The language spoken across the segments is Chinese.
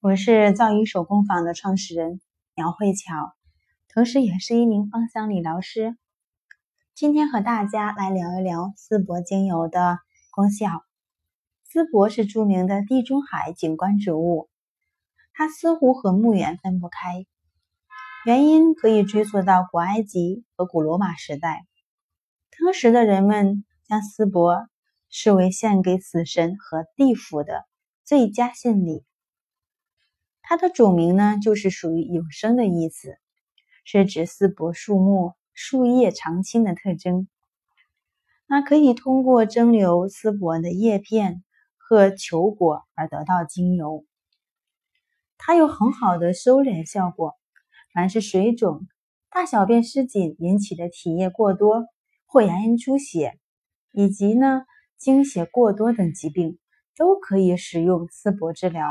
我是造诣手工坊的创始人苗慧巧，同时也是一名芳香理疗师。今天和大家来聊一聊丝柏精油的功效。丝柏是著名的地中海景观植物，它似乎和墓园分不开，原因可以追溯到古埃及和古罗马时代。当时的人们将丝柏视为献给死神和地府的最佳献礼。它的种名呢，就是属于永生的意思，是指丝柏树木树叶常青的特征。那可以通过蒸馏丝柏的叶片和球果而得到精油。它有很好的收敛效果，凡是水肿、大小便失禁引起的体液过多或牙龈出血，以及呢经血过多等疾病，都可以使用丝柏治疗。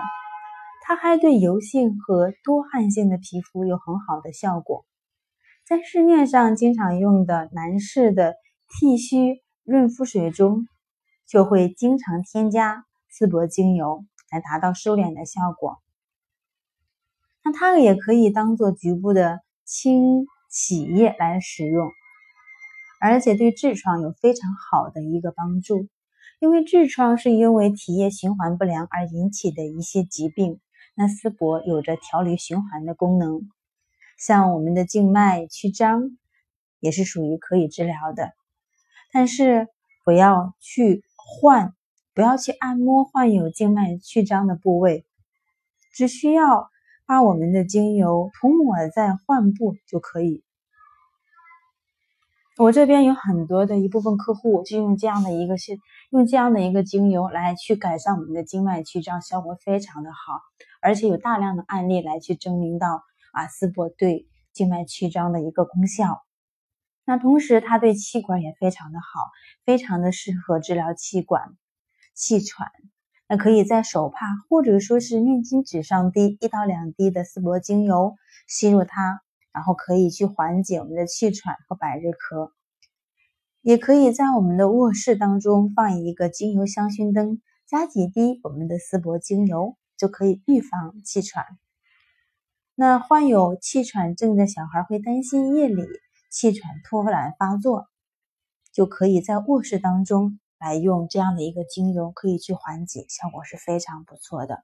它还对油性和多汗性的皮肤有很好的效果。在市面上经常用的男士的剃须润肤水中，就会经常添加丝柏精油来达到收敛的效果。那它也可以当做局部的清洗液来使用，而且对痔疮有非常好的一个帮助。因为痔疮是因为体液循环不良而引起的一些疾病。那丝帛有着调理循环的功能，像我们的静脉曲张也是属于可以治疗的，但是不要去换，不要去按摩患有静脉曲张的部位，只需要把我们的精油涂抹在患部就可以。我这边有很多的一部分客户就用这样的一个是用这样的一个精油来去改善我们的静脉曲张，效果非常的好，而且有大量的案例来去证明到啊丝柏对静脉曲张的一个功效。那同时它对气管也非常的好，非常的适合治疗气管气喘。那可以在手帕或者说是面巾纸上滴一到两滴的丝柏精油，吸入它。然后可以去缓解我们的气喘和百日咳，也可以在我们的卧室当中放一个精油香薰灯，加几滴我们的丝柏精油，就可以预防气喘。那患有气喘症的小孩会担心夜里气喘突然发作，就可以在卧室当中来用这样的一个精油，可以去缓解，效果是非常不错的。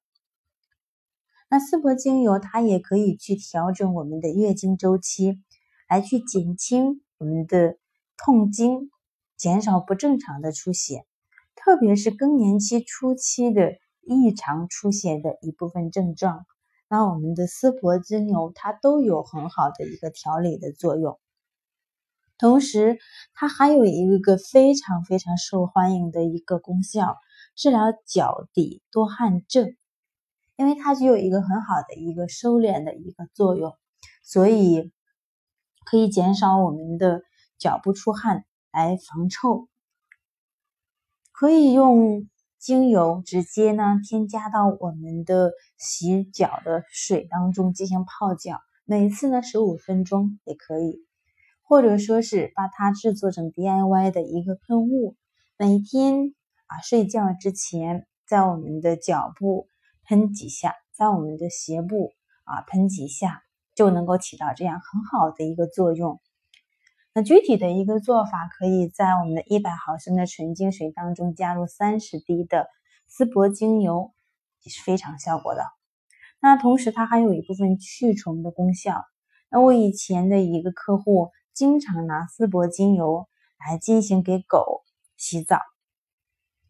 那丝柏精油它也可以去调整我们的月经周期，来去减轻我们的痛经，减少不正常的出血，特别是更年期初期的异常出血的一部分症状。那我们的丝柏精油它都有很好的一个调理的作用，同时它还有一个非常非常受欢迎的一个功效，治疗脚底多汗症。因为它具有一个很好的一个收敛的一个作用，所以可以减少我们的脚部出汗来防臭。可以用精油直接呢添加到我们的洗脚的水当中进行泡脚，每次呢十五分钟也可以，或者说是把它制作成 DIY 的一个喷雾，每天啊睡觉之前在我们的脚部。喷几下，在我们的鞋部啊喷几下，就能够起到这样很好的一个作用。那具体的一个做法，可以在我们的一百毫升的纯净水当中加入三十滴的丝柏精油，也是非常效果的。那同时它还有一部分去虫的功效。那我以前的一个客户经常拿丝柏精油来进行给狗洗澡，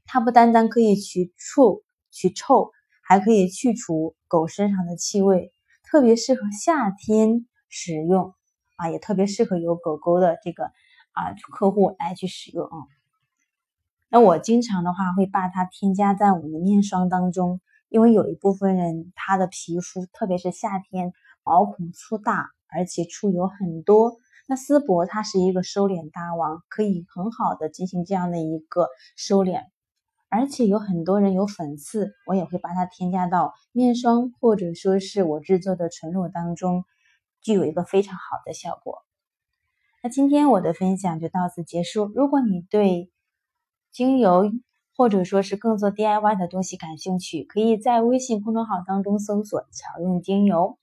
它不单单可以去除去臭。还可以去除狗身上的气味，特别适合夏天使用啊，也特别适合有狗狗的这个啊客户来去使用啊。那我经常的话会把它添加在我们的面霜当中，因为有一部分人他的皮肤，特别是夏天毛孔粗大，而且出油很多，那丝柏它是一个收敛大王，可以很好的进行这样的一个收敛。而且有很多人有粉刺，我也会把它添加到面霜或者说是我制作的纯露当中，具有一个非常好的效果。那今天我的分享就到此结束。如果你对精油或者说是更做 DIY 的东西感兴趣，可以在微信公众号当中搜索“巧用精油”。